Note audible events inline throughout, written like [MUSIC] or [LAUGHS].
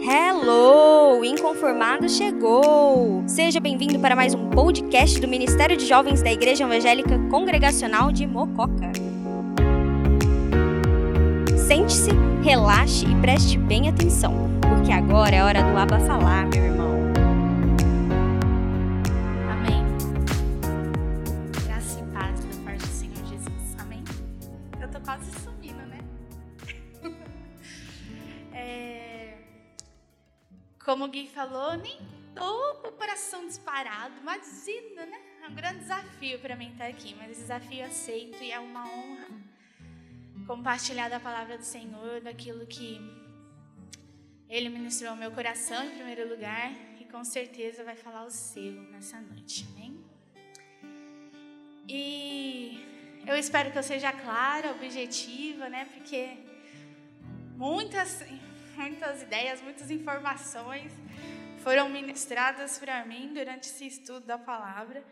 Hello! Inconformado chegou! Seja bem-vindo para mais um podcast do Ministério de Jovens da Igreja Evangélica Congregacional de Mococa. Sente-se, relaxe e preste bem atenção, porque agora é hora do Aba falar, meu irmão. Como o Gui falou, nem tô com o coração disparado. Imagina, né? É um grande desafio para mim estar aqui, mas desafio aceito e é uma honra compartilhar da palavra do Senhor, daquilo que Ele ministrou ao meu coração em primeiro lugar e com certeza vai falar o seu nessa noite. Amém? E eu espero que eu seja clara, objetiva, né? Porque muitas, muitas ideias, muitas informações foram ministradas para mim durante esse estudo da palavra,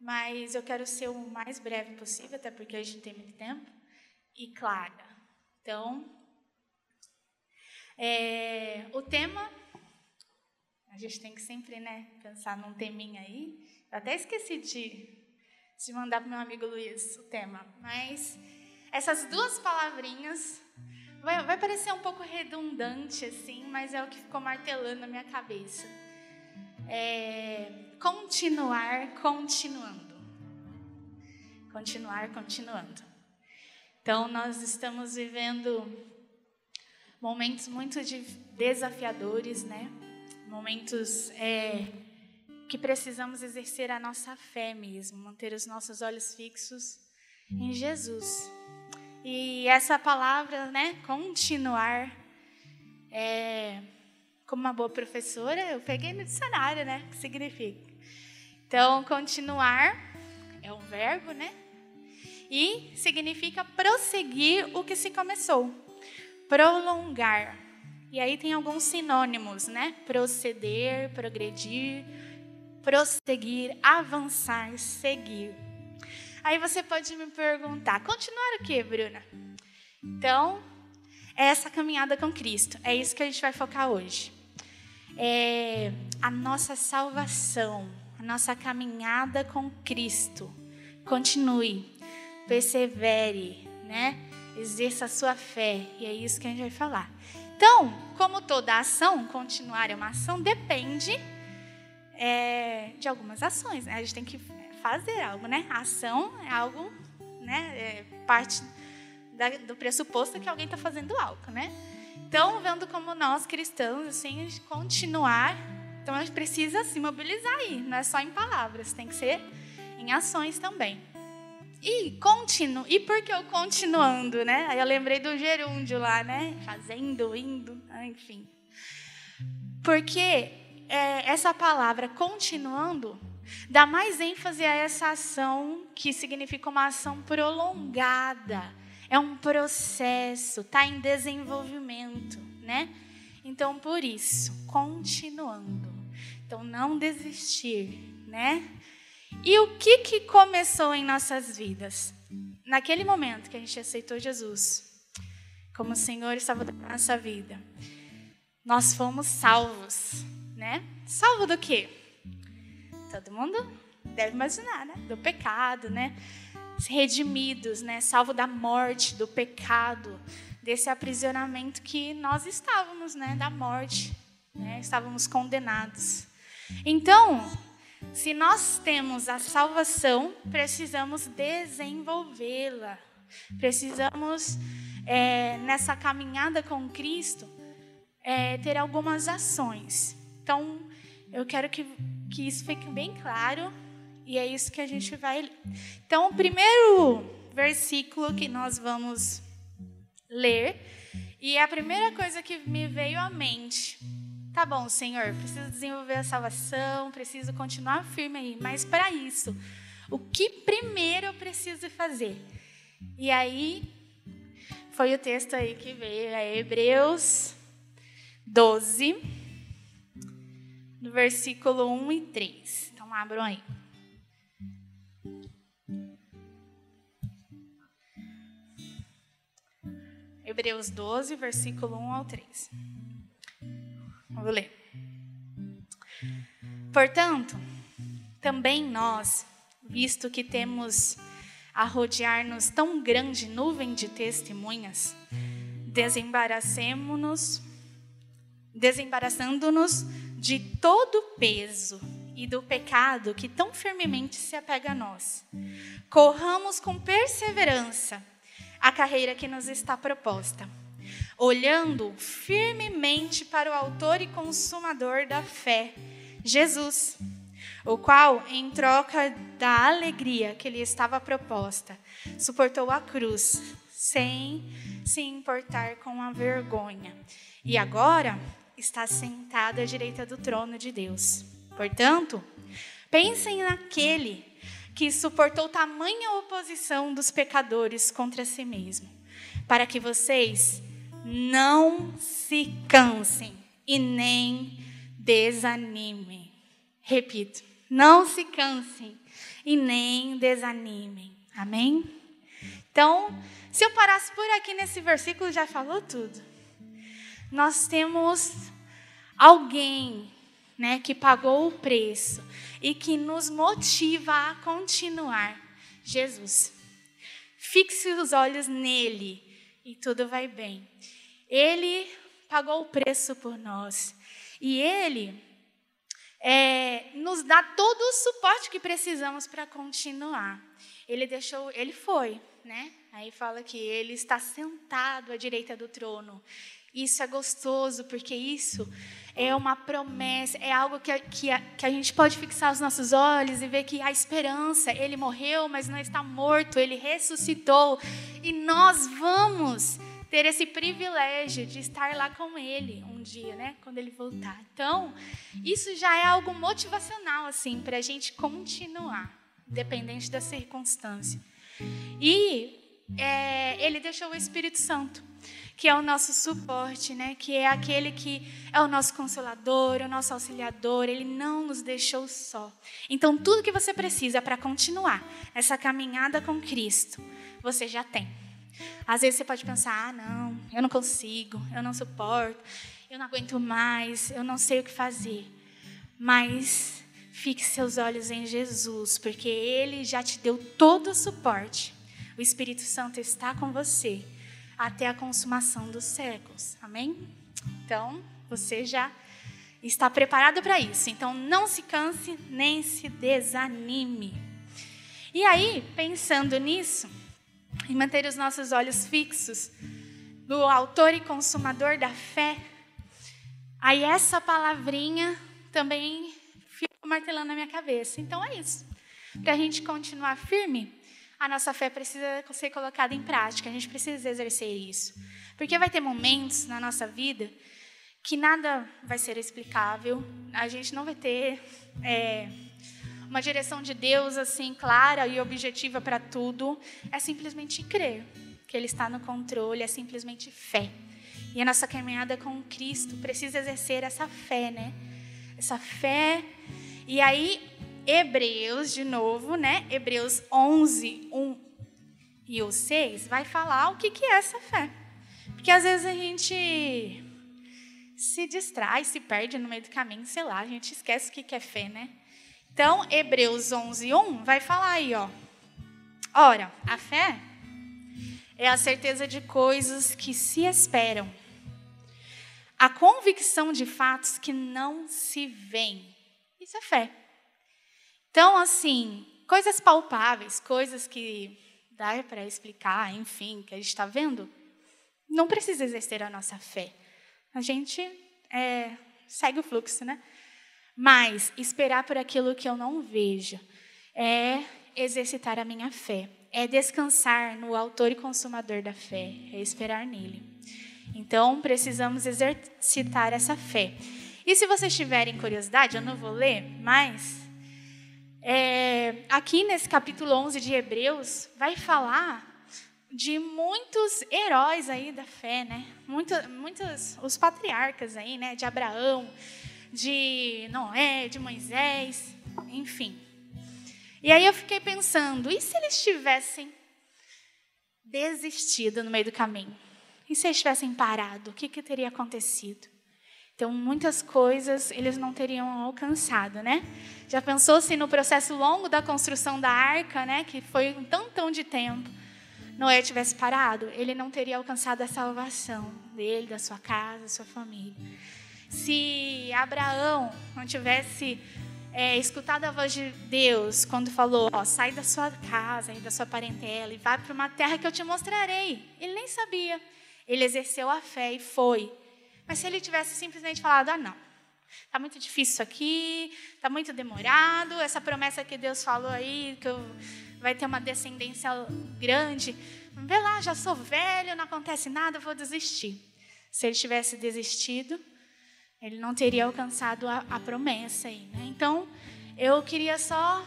mas eu quero ser o mais breve possível, até porque a gente tem muito tempo, e clara. Então, é, o tema, a gente tem que sempre né, pensar num teminha aí. Eu até esqueci de de mandar para meu amigo Luiz o tema. Mas essas duas palavrinhas vai, vai parecer um pouco redundante, assim, mas é o que ficou martelando na minha cabeça. É, continuar continuando. Continuar continuando. Então, nós estamos vivendo momentos muito de- desafiadores, né? Momentos é, que precisamos exercer a nossa fé mesmo, manter os nossos olhos fixos em Jesus. E essa palavra, né, continuar, é, como uma boa professora, eu peguei no dicionário, né, que significa. Então, continuar é um verbo, né, e significa prosseguir o que se começou, prolongar. E aí tem alguns sinônimos, né, proceder, progredir, prosseguir, avançar, seguir. Aí você pode me perguntar, continuar o quê, Bruna? Então, é essa caminhada com Cristo. É isso que a gente vai focar hoje. É a nossa salvação, a nossa caminhada com Cristo. Continue, persevere, né? Exerça a sua fé. E é isso que a gente vai falar. Então, como toda ação, continuar é uma ação, depende é, de algumas ações. Né? A gente tem que fazer algo, né? A ação é algo, né? É parte da, do pressuposto que alguém está fazendo algo, né? Então, vendo como nós cristãos, assim, continuar, então a gente precisa se mobilizar aí, não é só em palavras, tem que ser em ações também. E continuo, e por que eu continuando, né? Aí eu lembrei do gerúndio lá, né? Fazendo, indo, ah, enfim. Porque é, essa palavra continuando dá mais ênfase a essa ação que significa uma ação prolongada. É um processo, está em desenvolvimento, né? Então, por isso, continuando. Então, não desistir, né? E o que, que começou em nossas vidas? Naquele momento que a gente aceitou Jesus como Senhor e Salvador da nossa vida, nós fomos salvos, né? Salvo do quê? Todo mundo deve imaginar, né? Do pecado, né? Redimidos, né? Salvo da morte, do pecado, desse aprisionamento que nós estávamos, né? Da morte, né? Estávamos condenados. Então, se nós temos a salvação, precisamos desenvolvê-la. Precisamos, é, nessa caminhada com Cristo, é, ter algumas ações. Então, eu quero que, que isso fique bem claro e é isso que a gente vai. Então, o primeiro versículo que nós vamos ler, e a primeira coisa que me veio à mente. Tá bom, Senhor, preciso desenvolver a salvação, preciso continuar firme aí, mas para isso, o que primeiro eu preciso fazer? E aí, foi o texto aí que veio, é Hebreus 12, no versículo 1 e 3. Então, abram aí. Hebreus 12, versículo 1 ao 3. Vou ler. Portanto, também nós, visto que temos a rodear-nos tão grande nuvem de testemunhas, desembaracemos-nos, desembaraçando-nos de todo o peso e do pecado que tão firmemente se apega a nós. Corramos com perseverança a carreira que nos está proposta, olhando firmemente para o Autor e Consumador da fé, Jesus, o qual, em troca da alegria que lhe estava proposta, suportou a cruz, sem se importar com a vergonha, e agora está sentado à direita do trono de Deus. Portanto, pensem naquele que suportou tamanha oposição dos pecadores contra si mesmo, para que vocês não se cansem e nem desanimem. Repito, não se cansem e nem desanimem. Amém? Então, se eu parasse por aqui nesse versículo, já falou tudo. Nós temos alguém né, que pagou o preço e que nos motiva a continuar. Jesus. Fixe os olhos nele e tudo vai bem. Ele pagou o preço por nós e ele é, nos dá todo o suporte que precisamos para continuar. Ele deixou, ele foi, né? Aí fala que ele está sentado à direita do trono. Isso é gostoso, porque isso é uma promessa, é algo que, que, que a gente pode fixar os nossos olhos e ver que a esperança, ele morreu, mas não está morto, ele ressuscitou. E nós vamos ter esse privilégio de estar lá com ele um dia, né? Quando ele voltar. Então, isso já é algo motivacional, assim, para a gente continuar, independente da circunstância. E é, ele deixou o Espírito Santo que é o nosso suporte, né? Que é aquele que é o nosso consolador, o nosso auxiliador, ele não nos deixou só. Então, tudo que você precisa para continuar essa caminhada com Cristo, você já tem. Às vezes você pode pensar: "Ah, não, eu não consigo, eu não suporto, eu não aguento mais, eu não sei o que fazer". Mas fique seus olhos em Jesus, porque ele já te deu todo o suporte. O Espírito Santo está com você até a consumação dos séculos. Amém? Então, você já está preparado para isso. Então, não se canse nem se desanime. E aí, pensando nisso, em manter os nossos olhos fixos no autor e consumador da fé, aí essa palavrinha também fica martelando na minha cabeça. Então é isso. Para a gente continuar firme, a nossa fé precisa ser colocada em prática, a gente precisa exercer isso. Porque vai ter momentos na nossa vida que nada vai ser explicável, a gente não vai ter é, uma direção de Deus assim clara e objetiva para tudo, é simplesmente crer que Ele está no controle, é simplesmente fé. E a nossa caminhada com Cristo precisa exercer essa fé, né? Essa fé. E aí, Hebreus, de novo, né? Hebreus 11, 1 e o 6, vai falar o que, que é essa fé. Porque às vezes a gente se distrai, se perde no meio do caminho, sei lá, a gente esquece o que, que é fé, né? Então, Hebreus 11, 1 vai falar aí, ó. Ora, a fé é a certeza de coisas que se esperam, a convicção de fatos que não se veem. Isso é fé. Então, assim, coisas palpáveis, coisas que dá para explicar, enfim, que a gente está vendo, não precisa exercer a nossa fé. A gente é, segue o fluxo, né? Mas esperar por aquilo que eu não vejo é exercitar a minha fé, é descansar no autor e consumador da fé, é esperar nele. Então, precisamos exercitar essa fé. E se vocês tiverem curiosidade, eu não vou ler, mas é, aqui nesse capítulo 11 de Hebreus, vai falar de muitos heróis aí da fé, né? Muito, muitos, os patriarcas aí, né? De Abraão, de Noé, de Moisés, enfim. E aí eu fiquei pensando, e se eles tivessem desistido no meio do caminho? E se eles tivessem parado, o que, que teria acontecido? Então, muitas coisas eles não teriam alcançado, né? Já pensou se no processo longo da construção da arca, né, que foi um tantão de tempo, Noé tivesse parado, ele não teria alcançado a salvação dele, da sua casa, da sua família. Se Abraão não tivesse é, escutado a voz de Deus quando falou: ó, sai da sua casa e da sua parentela e vai para uma terra que eu te mostrarei. Ele nem sabia. Ele exerceu a fé e foi. Mas se ele tivesse simplesmente falado: ah, não, está muito difícil isso aqui, está muito demorado, essa promessa que Deus falou aí, que eu, vai ter uma descendência grande, vê lá, já sou velho, não acontece nada, vou desistir. Se ele tivesse desistido, ele não teria alcançado a, a promessa aí. Né? Então, eu queria só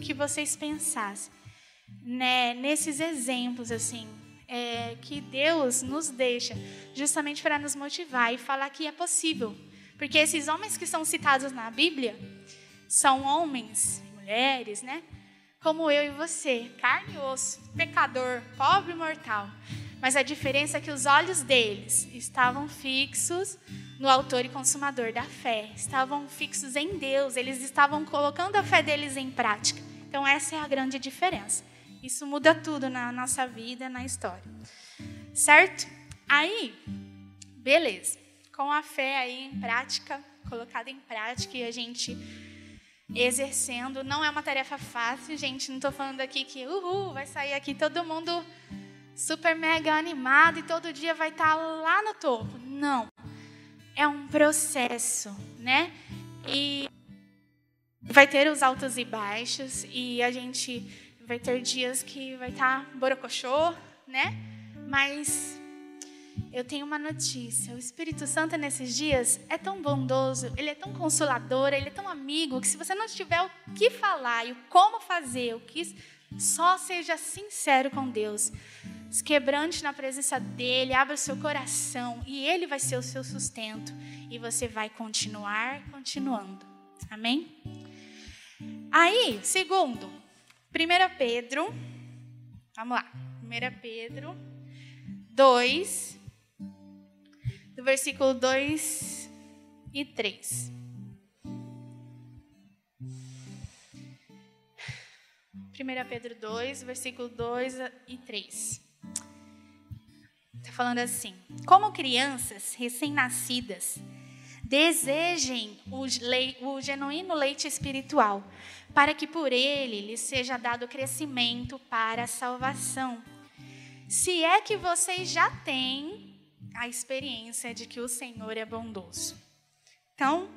que vocês pensassem né, nesses exemplos assim é, que Deus nos deixa justamente para nos motivar e falar que é possível. Porque esses homens que são citados na Bíblia são homens mulheres, né? Como eu e você, carne e osso, pecador, pobre e mortal. Mas a diferença é que os olhos deles estavam fixos no autor e consumador da fé. Estavam fixos em Deus, eles estavam colocando a fé deles em prática. Então, essa é a grande diferença. Isso muda tudo na nossa vida, na história. Certo? Aí, beleza. Com a fé aí em prática, colocada em prática e a gente exercendo, não é uma tarefa fácil, gente. Não estou falando aqui que, uhul, vai sair aqui todo mundo super mega animado e todo dia vai estar tá lá no topo. Não é um processo, né? E vai ter os altos e baixos e a gente vai ter dias que vai estar tá borocochô, né? Mas eu tenho uma notícia. O Espírito Santo nesses dias é tão bondoso, ele é tão consolador, ele é tão amigo que se você não tiver o que falar e o como fazer, o que só seja sincero com Deus. Se quebrante na presença dele, abra o seu coração e ele vai ser o seu sustento e você vai continuar continuando. Amém? Aí, segundo, 1 Pedro, vamos lá, 1 Pedro 2, do versículo 2 e 3. 1 Pedro 2, versículo 2 e 3. Está falando assim: Como crianças recém-nascidas, desejem o, o genuíno leite espiritual, para que por ele lhes seja dado crescimento para a salvação. Se é que vocês já têm a experiência de que o Senhor é bondoso. Então,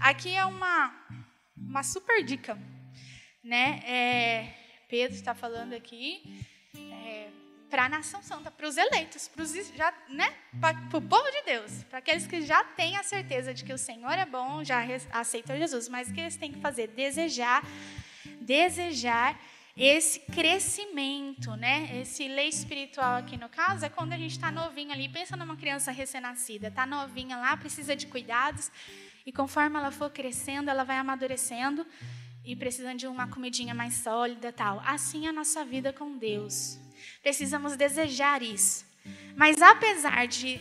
aqui é uma, uma super dica, né? É, Pedro está falando aqui para a nação santa, para os eleitos, para os já, né? Para o povo de Deus, para aqueles que já têm a certeza de que o Senhor é bom, já aceitam Jesus, mas o que eles têm que fazer? Desejar, desejar esse crescimento, né? Esse lei espiritual aqui no caso é quando a gente está novinho ali. Pensa numa criança recém-nascida, está novinha lá, precisa de cuidados e conforme ela for crescendo, ela vai amadurecendo e precisando de uma comidinha mais sólida, tal. Assim é a nossa vida com Deus. Precisamos desejar isso. Mas apesar de,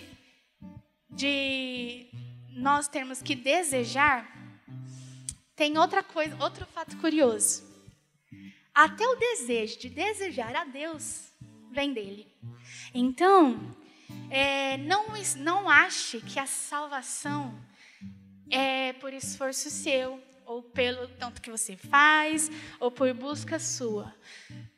de nós termos que desejar, tem outra coisa, outro fato curioso. Até o desejo de desejar a Deus vem dele. Então, é, não, não ache que a salvação é por esforço seu, ou pelo tanto que você faz, ou por busca sua.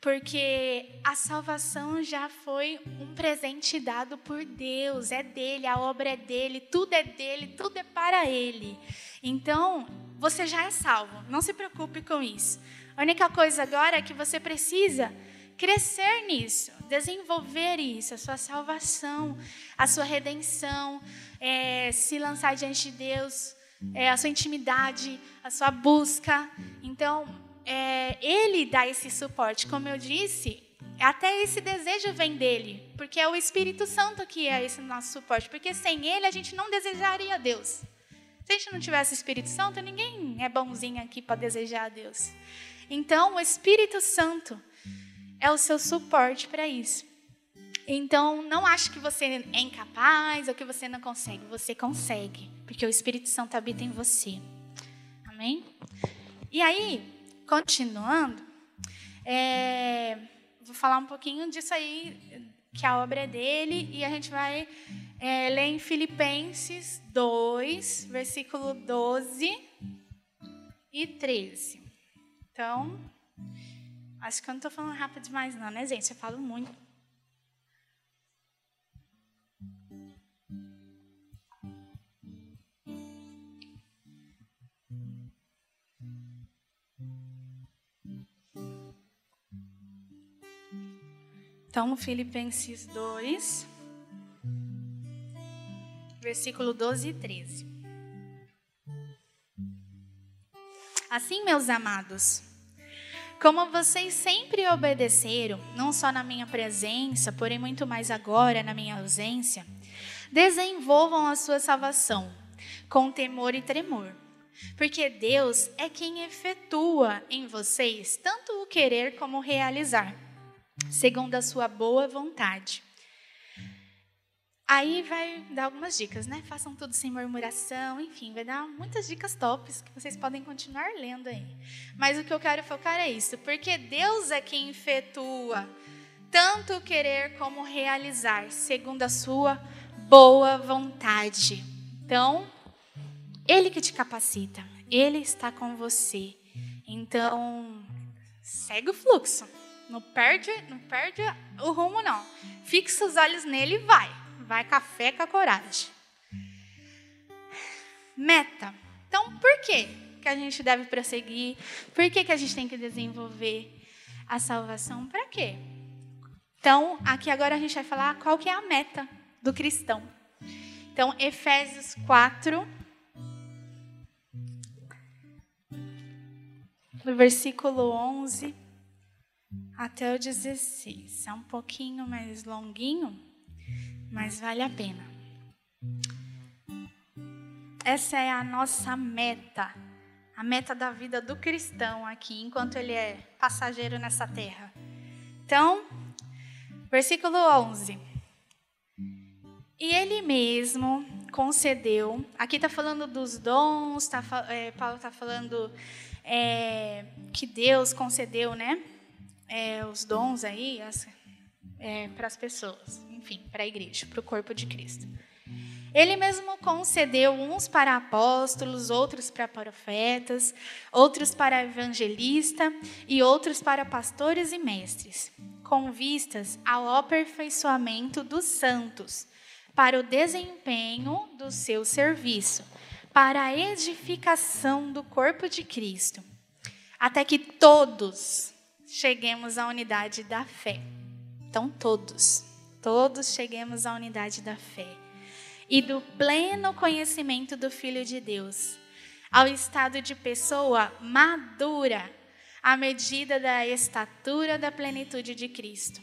Porque a salvação já foi um presente dado por Deus, é dele, a obra é dele, tudo é dele, tudo é para ele. Então, você já é salvo, não se preocupe com isso. A única coisa agora é que você precisa crescer nisso, desenvolver isso, a sua salvação, a sua redenção, é, se lançar diante de Deus, é, a sua intimidade, a sua busca. Então, é, ele dá esse suporte. Como eu disse, até esse desejo vem dele, porque é o Espírito Santo que é esse nosso suporte. Porque sem ele a gente não desejaria Deus. Se a gente não tivesse Espírito Santo, ninguém é bonzinho aqui para desejar a Deus. Então, o Espírito Santo é o seu suporte para isso. Então, não ache que você é incapaz ou que você não consegue. Você consegue, porque o Espírito Santo habita em você. Amém? E aí, continuando, é, vou falar um pouquinho disso aí, que a obra é dele, e a gente vai é, ler em Filipenses 2, versículo 12 e 13. Então, acho que eu não estou falando rápido demais, não, né, gente? Eu falo muito. Então, Filipenses 2, versículo 12 e 13. Assim, meus amados, como vocês sempre obedeceram, não só na minha presença, porém muito mais agora na minha ausência, desenvolvam a sua salvação com temor e tremor. Porque Deus é quem efetua em vocês tanto o querer como o realizar segundo a sua boa vontade. Aí vai dar algumas dicas, né? Façam tudo sem murmuração, enfim, vai dar muitas dicas tops que vocês podem continuar lendo aí. Mas o que eu quero focar é isso, porque Deus é quem efetua tanto querer como realizar, segundo a sua boa vontade. Então, Ele que te capacita, Ele está com você. Então, segue o fluxo. Não perde, não perde o rumo, não. Fixa os olhos nele e vai. Vai com a fé, com a coragem. Meta. Então, por que que a gente deve prosseguir? Por que, que a gente tem que desenvolver a salvação? Para quê? Então, aqui agora a gente vai falar qual que é a meta do cristão. Então, Efésios 4, no versículo 11 até o 16. É um pouquinho mais longuinho, mas vale a pena. Essa é a nossa meta, a meta da vida do cristão aqui, enquanto ele é passageiro nessa terra. Então, versículo 11. E ele mesmo concedeu, aqui está falando dos dons, tá, é, Paulo está falando é, que Deus concedeu, né? É, os dons aí é, para as pessoas, enfim, para a igreja, para o corpo de Cristo. Ele mesmo concedeu uns para apóstolos, outros para profetas, outros para evangelista e outros para pastores e mestres, com vistas ao aperfeiçoamento dos santos, para o desempenho do seu serviço, para a edificação do corpo de Cristo, até que todos cheguemos à unidade da fé. Então, todos, todos cheguemos à unidade da fé e do pleno conhecimento do Filho de Deus, ao estado de pessoa madura, à medida da estatura da plenitude de Cristo,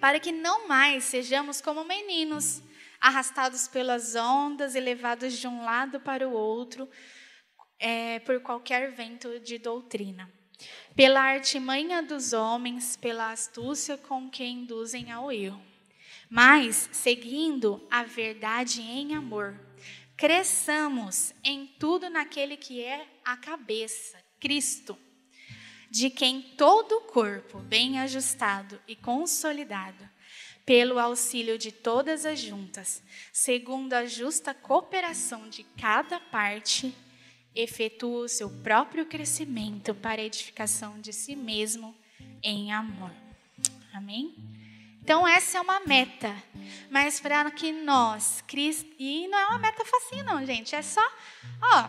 para que não mais sejamos como meninos, arrastados pelas ondas e levados de um lado para o outro é, por qualquer vento de doutrina pela artimanha dos homens, pela astúcia com que induzem ao erro, mas seguindo a verdade em amor, cresçamos em tudo naquele que é a cabeça, Cristo, de quem todo o corpo, bem ajustado e consolidado, pelo auxílio de todas as juntas, segundo a justa cooperação de cada parte, efetua o seu próprio crescimento para a edificação de si mesmo em amor. Amém? Então, essa é uma meta. Mas para que nós, Cristo, e não é uma meta facinho, não, gente. É só, ó,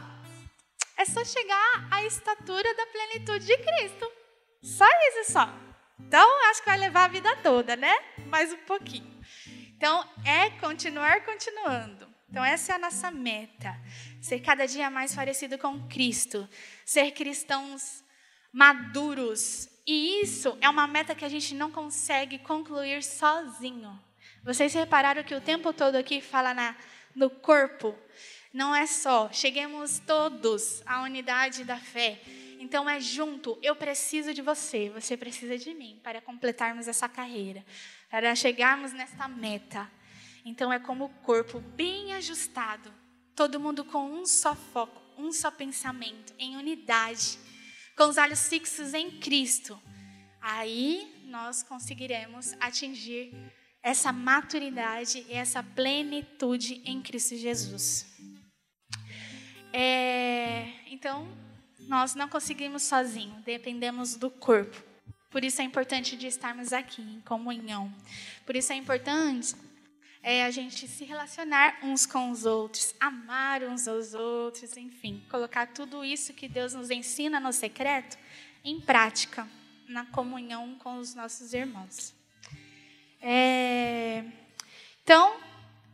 é só chegar à estatura da plenitude de Cristo. Só isso só. Então, acho que vai levar a vida toda, né? Mais um pouquinho. Então, é continuar continuando. Então, essa é a nossa meta. Ser cada dia mais parecido com Cristo. Ser cristãos maduros. E isso é uma meta que a gente não consegue concluir sozinho. Vocês repararam que o tempo todo aqui fala na, no corpo. Não é só. Cheguemos todos à unidade da fé. Então é junto. Eu preciso de você, você precisa de mim para completarmos essa carreira, para chegarmos nesta meta. Então é como o corpo bem ajustado, todo mundo com um só foco, um só pensamento, em unidade, com os olhos fixos em Cristo. Aí nós conseguiremos atingir essa maturidade e essa plenitude em Cristo Jesus. É, então, nós não conseguimos sozinhos, dependemos do corpo. Por isso é importante de estarmos aqui em comunhão. Por isso é importante é, a gente se relacionar uns com os outros, amar uns aos outros, enfim, colocar tudo isso que Deus nos ensina no secreto em prática, na comunhão com os nossos irmãos. É, então,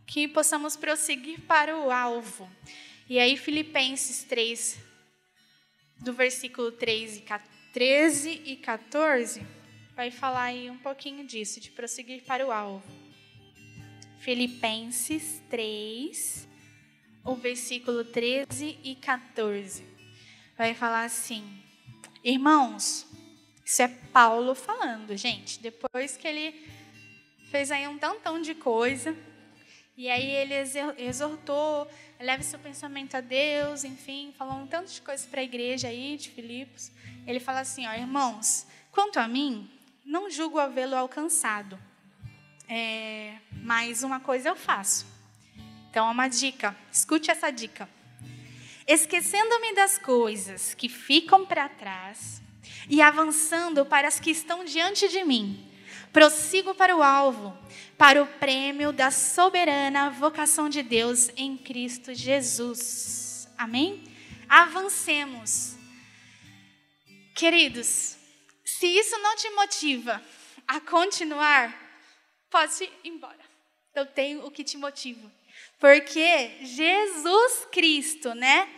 que possamos prosseguir para o alvo. E aí, Filipenses 3, do versículo 3 e 13 e 14, vai falar aí um pouquinho disso, de prosseguir para o alvo. Filipenses 3, o versículo 13 e 14. Vai falar assim: Irmãos, isso é Paulo falando, gente. Depois que ele fez aí um tantão de coisa, e aí ele exortou, leve seu pensamento a Deus, enfim, falou um tanto de coisas para a igreja aí de Filipos. Ele fala assim, ó, irmãos, quanto a mim, não julgo havê-lo alcançado, é, mas uma coisa eu faço. Então, é uma dica, escute essa dica. Esquecendo-me das coisas que ficam para trás e avançando para as que estão diante de mim, prossigo para o alvo, para o prêmio da soberana vocação de Deus em Cristo Jesus. Amém? Avancemos. Queridos, se isso não te motiva a continuar, pode ir embora. Eu tenho o que te motiva. Porque Jesus Cristo, né?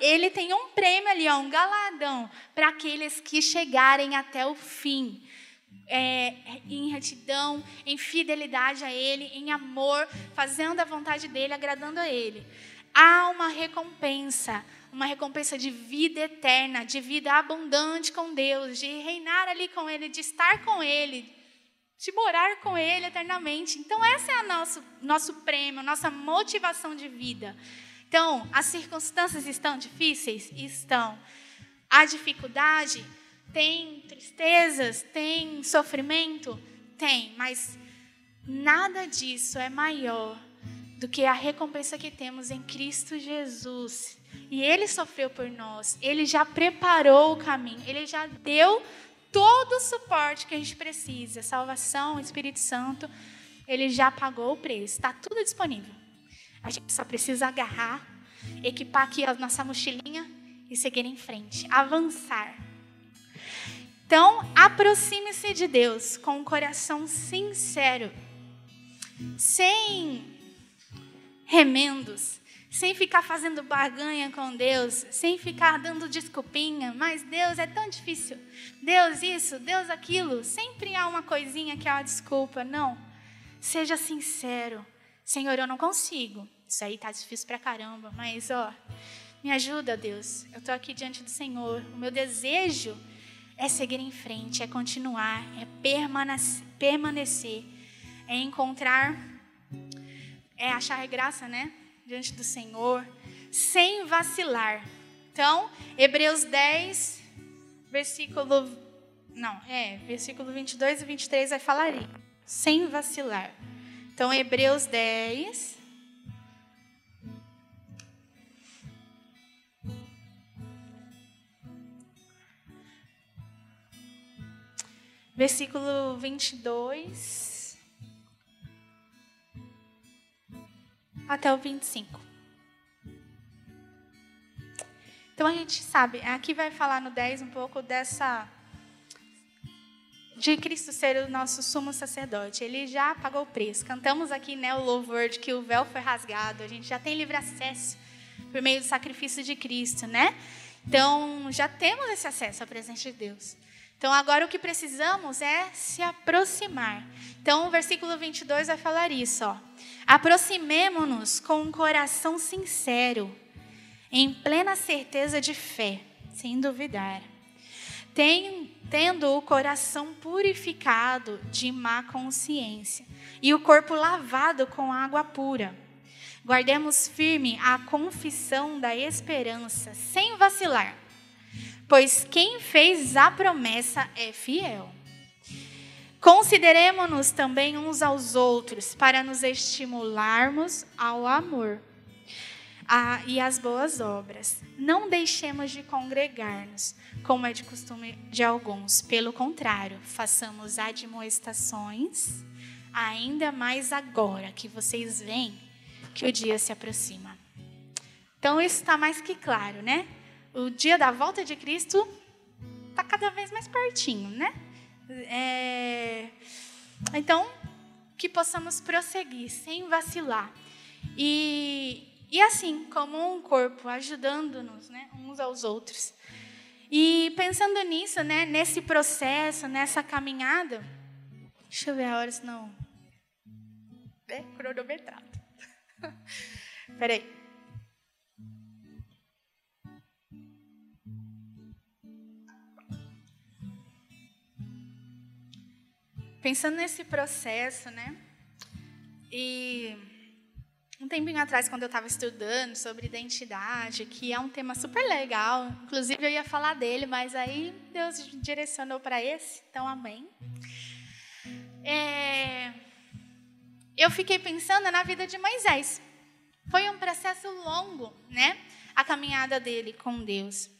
Ele tem um prêmio ali, ó, um galadão, para aqueles que chegarem até o fim. É, em retidão, em fidelidade a Ele, em amor, fazendo a vontade dEle, agradando a Ele. Há uma recompensa, uma recompensa de vida eterna, de vida abundante com Deus, de reinar ali com Ele, de estar com Ele, de morar com Ele eternamente. Então, esse é o nosso, nosso prêmio, nossa motivação de vida. Então, as circunstâncias estão difíceis? Estão. Há dificuldade? Tem tristezas? Tem sofrimento? Tem, mas nada disso é maior do que a recompensa que temos em Cristo Jesus. E Ele sofreu por nós, Ele já preparou o caminho, Ele já deu todo o suporte que a gente precisa, salvação, Espírito Santo, ele já pagou o preço, está tudo disponível. A gente só precisa agarrar, equipar aqui a nossa mochilinha e seguir em frente, avançar. Então, aproxime-se de Deus com um coração sincero, sem remendos, sem ficar fazendo barganha com Deus, sem ficar dando desculpinha, mas Deus é tão difícil. Deus isso, Deus aquilo, sempre há uma coisinha que é uma desculpa. Não. Seja sincero. Senhor, eu não consigo. Isso aí tá difícil pra caramba, mas ó, me ajuda, Deus. Eu tô aqui diante do Senhor. O meu desejo é seguir em frente, é continuar, é permanecer, é encontrar, é achar graça, né? Diante do Senhor, sem vacilar. Então, Hebreus 10, versículo. Não, é, versículo 22 e 23 vai falar. Sem vacilar. Então, Hebreus 10. Versículo 22. Até o 25. Então a gente sabe, aqui vai falar no 10 um pouco dessa de Cristo ser o nosso sumo sacerdote. Ele já pagou o preço. Cantamos aqui né, o louvor de que o véu foi rasgado. A gente já tem livre acesso por meio do sacrifício de Cristo, né? Então, já temos esse acesso à presença de Deus. Então, agora o que precisamos é se aproximar. Então, o versículo 22 vai falar isso. Aproximemo-nos com um coração sincero, em plena certeza de fé, sem duvidar. Tem, tendo o coração purificado de má consciência e o corpo lavado com água pura. Guardemos firme a confissão da esperança, sem vacilar, pois quem fez a promessa é fiel. Consideremos-nos também uns aos outros para nos estimularmos ao amor a, e às boas obras. Não deixemos de congregar-nos, como é de costume de alguns. Pelo contrário, façamos admoestações, ainda mais agora que vocês veem que o dia se aproxima. Então, isso está mais que claro, né? O dia da volta de Cristo está cada vez mais pertinho, né? É... Então, que possamos prosseguir sem vacilar. E, e assim, como um corpo, ajudando-nos né, uns aos outros. E pensando nisso, né, nesse processo, nessa caminhada, deixa eu ver a hora, senão. É cronometrado. [LAUGHS] Peraí. Pensando nesse processo, né? E um tempinho atrás, quando eu estava estudando sobre identidade, que é um tema super legal, inclusive eu ia falar dele, mas aí Deus direcionou para esse, então amém. É, eu fiquei pensando na vida de Moisés. Foi um processo longo, né? A caminhada dele com Deus.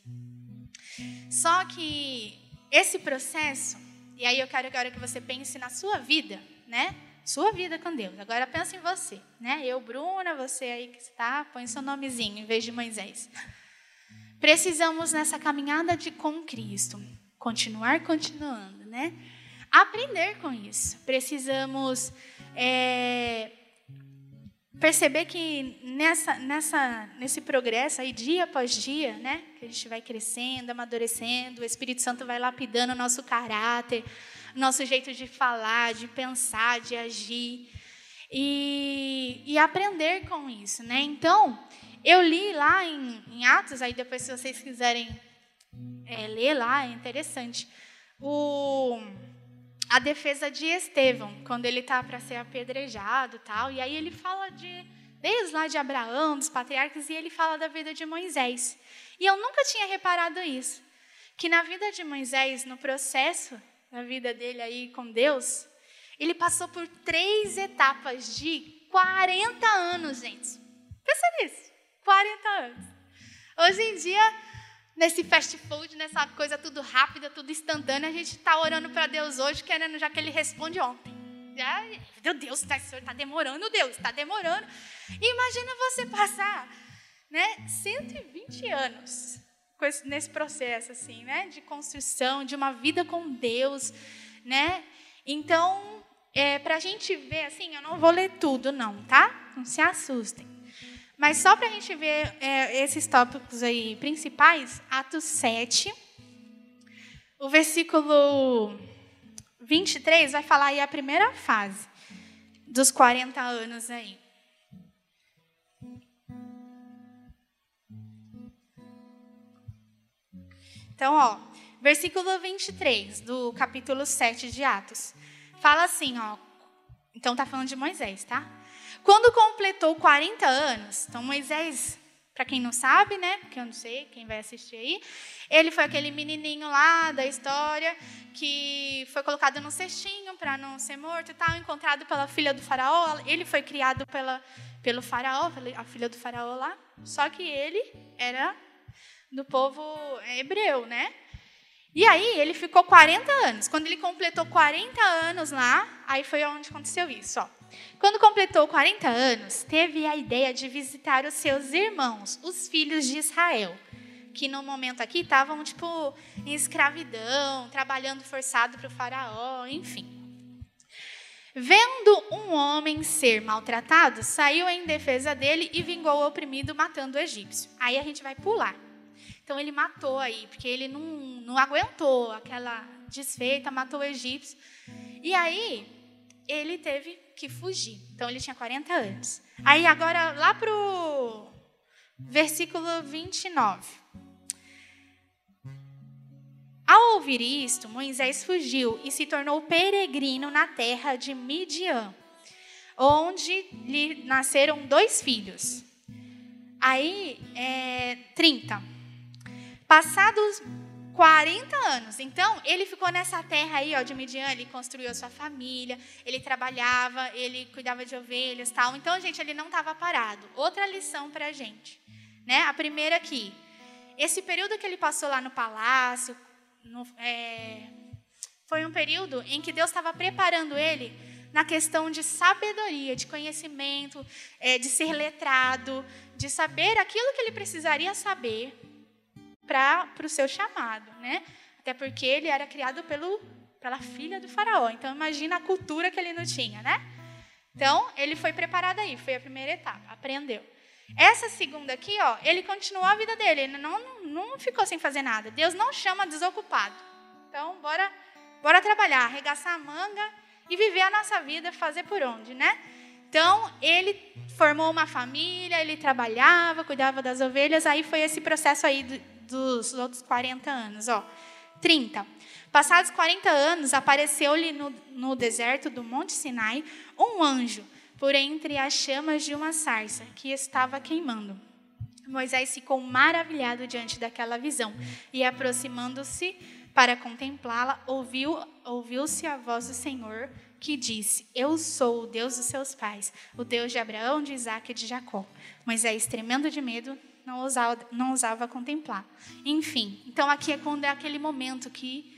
Só que esse processo, e aí eu quero agora que você pense na sua vida, né? sua vida com Deus. Agora pensa em você, né? Eu, Bruna, você aí que está, põe seu nomezinho em vez de Moisés. Precisamos nessa caminhada de com Cristo continuar continuando, né? Aprender com isso. Precisamos é, perceber que nessa, nessa, nesse progresso aí, dia após dia, né? Que a gente vai crescendo, amadurecendo, o Espírito Santo vai lapidando o nosso caráter, nosso jeito de falar, de pensar, de agir. E, e aprender com isso, né? Então, eu li lá em, em Atos, aí depois se vocês quiserem é, ler lá, é interessante. O, a defesa de Estevão, quando ele está para ser apedrejado tal. E aí ele fala de, desde lá de Abraão, dos patriarcas, e ele fala da vida de Moisés. E eu nunca tinha reparado isso. Que na vida de Moisés, no processo na vida dele aí com Deus, ele passou por três etapas de 40 anos, gente. Pensa nisso, 40 anos. Hoje em dia, nesse fast food, nessa coisa tudo rápida, tudo instantânea, a gente está orando para Deus hoje, querendo já que Ele responde ontem. Já, meu Deus, está tá demorando, Deus, está demorando. Imagina você passar né, 120 anos nesse processo assim, né, de construção de uma vida com Deus, né? Então, é, para a gente ver assim, eu não vou ler tudo não, tá? Não se assustem. Mas só para a gente ver é, esses tópicos aí principais, Atos 7, o versículo 23 vai falar aí a primeira fase dos 40 anos aí. Então, ó, versículo 23 do capítulo 7 de Atos. Fala assim, ó. Então tá falando de Moisés, tá? Quando completou 40 anos, então Moisés, para quem não sabe, né? Porque eu não sei, quem vai assistir aí, ele foi aquele menininho lá da história que foi colocado no cestinho para não ser morto e tal, encontrado pela filha do faraó. Ele foi criado pela, pelo faraó, a filha do faraó lá. Só que ele era do povo hebreu, né? E aí ele ficou 40 anos. Quando ele completou 40 anos lá, aí foi onde aconteceu isso. Ó. Quando completou 40 anos, teve a ideia de visitar os seus irmãos, os filhos de Israel, que no momento aqui estavam tipo em escravidão, trabalhando forçado para o faraó, enfim. Vendo um homem ser maltratado, saiu em defesa dele e vingou o oprimido, matando o egípcio. Aí a gente vai pular. Então ele matou aí, porque ele não, não aguentou aquela desfeita, matou o egípcio. E aí ele teve que fugir. Então ele tinha 40 anos. Aí agora lá para o versículo 29. Ao ouvir isto, Moisés fugiu e se tornou peregrino na terra de Midian, onde lhe nasceram dois filhos. Aí, é, 30. Passados 40 anos. Então, ele ficou nessa terra aí, ó, de Midian, ele construiu a sua família, ele trabalhava, ele cuidava de ovelhas, tal. Então, gente, ele não estava parado. Outra lição para a gente, né? A primeira aqui, esse período que ele passou lá no palácio, no, é, foi um período em que Deus estava preparando ele na questão de sabedoria, de conhecimento, é, de ser letrado, de saber aquilo que ele precisaria saber para o seu chamado, né? Até porque ele era criado pelo, pela filha do faraó. Então imagina a cultura que ele não tinha, né? Então ele foi preparado aí, foi a primeira etapa, aprendeu. Essa segunda aqui, ó, ele continuou a vida dele, ele não, não ficou sem fazer nada. Deus não chama desocupado. Então bora, bora trabalhar, arregaçar a manga e viver a nossa vida, fazer por onde, né? Então, ele formou uma família, ele trabalhava, cuidava das ovelhas, aí foi esse processo aí dos outros 40 anos. Ó. 30. Passados 40 anos, apareceu-lhe no, no deserto do Monte Sinai um anjo, por entre as chamas de uma sarça que estava queimando. Moisés ficou maravilhado diante daquela visão e, aproximando-se para contemplá-la, ouviu, ouviu-se a voz do Senhor que disse: Eu sou o Deus dos seus pais, o Deus de Abraão, de Isaac e de Jacó. Moisés, tremendo de medo, não ousava, não contemplar. Enfim, então aqui é quando é aquele momento que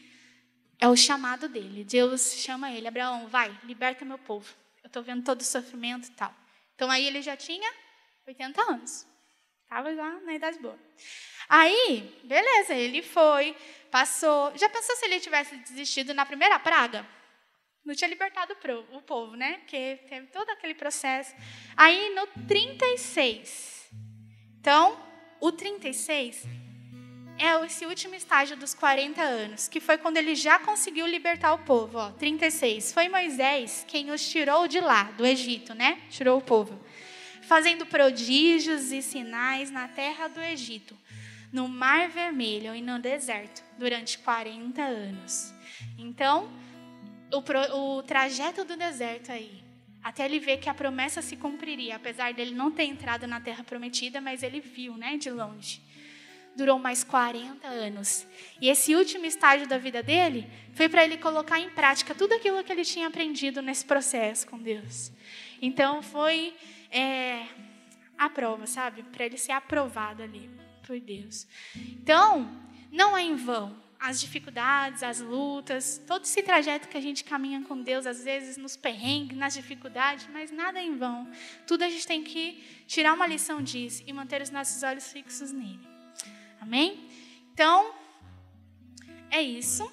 é o chamado dele. Deus chama ele, Abraão, vai, liberta meu povo. Eu estou vendo todo o sofrimento e tal. Então aí ele já tinha 80 anos. Estava já na idade boa. Aí, beleza, ele foi, passou. Já pensou se ele tivesse desistido na primeira praga? Não tinha libertado o povo, né? Porque teve todo aquele processo. Aí no 36, então, o 36 é esse último estágio dos 40 anos, que foi quando ele já conseguiu libertar o povo. Ó, 36. Foi Moisés quem os tirou de lá, do Egito, né? Tirou o povo. Fazendo prodígios e sinais na terra do Egito, no Mar Vermelho e no deserto, durante 40 anos. Então, o, o trajeto do deserto aí até ele ver que a promessa se cumpriria, apesar dele não ter entrado na terra prometida, mas ele viu, né, de longe. Durou mais 40 anos. E esse último estágio da vida dele foi para ele colocar em prática tudo aquilo que ele tinha aprendido nesse processo com Deus. Então foi é, a prova, sabe? Para ele ser aprovado ali por Deus. Então, não é em vão as dificuldades, as lutas, todo esse trajeto que a gente caminha com Deus, às vezes nos perrengues, nas dificuldades, mas nada em vão. Tudo a gente tem que tirar uma lição disso e manter os nossos olhos fixos nele. Amém? Então, é isso.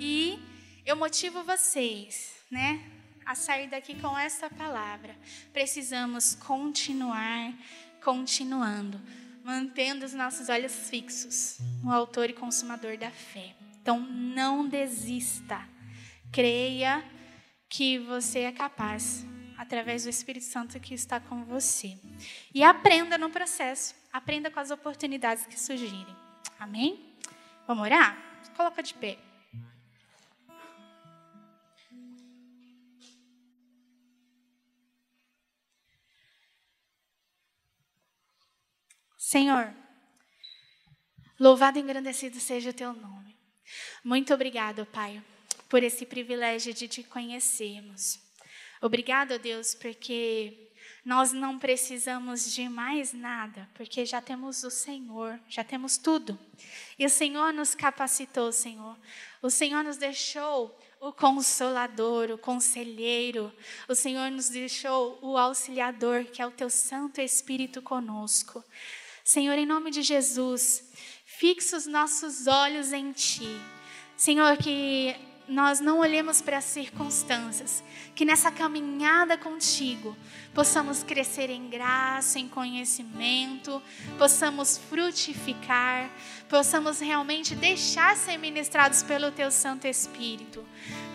E eu motivo vocês, né, a sair daqui com essa palavra. Precisamos continuar continuando mantendo os nossos olhos fixos no Autor e Consumador da fé. Então, não desista. Creia que você é capaz, através do Espírito Santo que está com você. E aprenda no processo. Aprenda com as oportunidades que surgirem. Amém? Vamos orar? Coloca de pé. Senhor, louvado e engrandecido seja o teu nome. Muito obrigado, Pai, por esse privilégio de te conhecermos. Obrigado, Deus, porque nós não precisamos de mais nada, porque já temos o Senhor, já temos tudo. E o Senhor nos capacitou, Senhor. O Senhor nos deixou o consolador, o conselheiro. O Senhor nos deixou o auxiliador, que é o teu Santo Espírito conosco. Senhor, em nome de Jesus, fixa os nossos olhos em Ti. Senhor, que nós não olhemos para as circunstâncias, que nessa caminhada contigo possamos crescer em graça, em conhecimento, possamos frutificar, possamos realmente deixar ser ministrados pelo Teu Santo Espírito.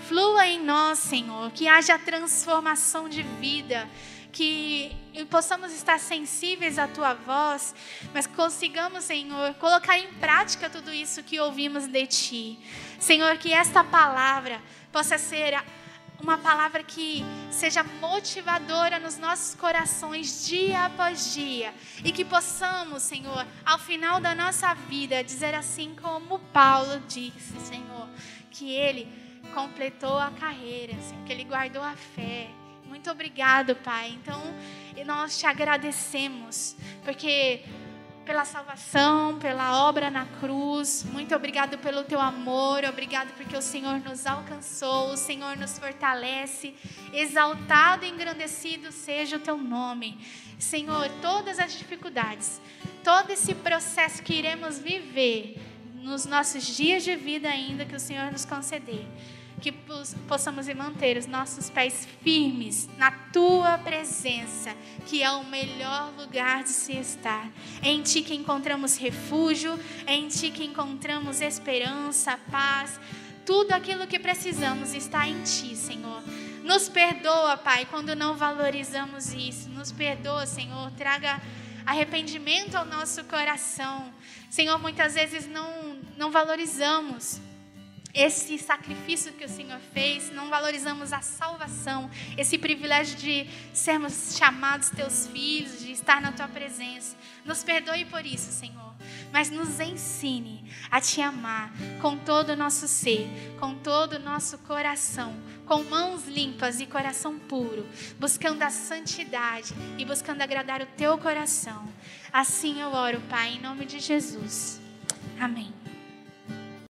Flua em nós, Senhor, que haja transformação de vida que possamos estar sensíveis à tua voz, mas consigamos, Senhor, colocar em prática tudo isso que ouvimos de ti. Senhor, que esta palavra possa ser uma palavra que seja motivadora nos nossos corações dia após dia e que possamos, Senhor, ao final da nossa vida dizer assim como Paulo disse, Senhor, que ele completou a carreira, Senhor, que ele guardou a fé. Muito obrigado, Pai. Então, nós te agradecemos, porque pela salvação, pela obra na cruz. Muito obrigado pelo teu amor, obrigado porque o Senhor nos alcançou, o Senhor nos fortalece. Exaltado e engrandecido seja o teu nome. Senhor, todas as dificuldades, todo esse processo que iremos viver nos nossos dias de vida ainda que o Senhor nos conceder que possamos manter os nossos pés firmes na tua presença, que é o melhor lugar de se estar. Em ti que encontramos refúgio, em ti que encontramos esperança, paz. Tudo aquilo que precisamos está em ti, Senhor. Nos perdoa, Pai, quando não valorizamos isso. Nos perdoa, Senhor. Traga arrependimento ao nosso coração. Senhor, muitas vezes não, não valorizamos esse sacrifício que o Senhor fez, não valorizamos a salvação, esse privilégio de sermos chamados teus filhos, de estar na tua presença. Nos perdoe por isso, Senhor, mas nos ensine a te amar com todo o nosso ser, com todo o nosso coração, com mãos limpas e coração puro, buscando a santidade e buscando agradar o teu coração. Assim eu oro, Pai, em nome de Jesus. Amém.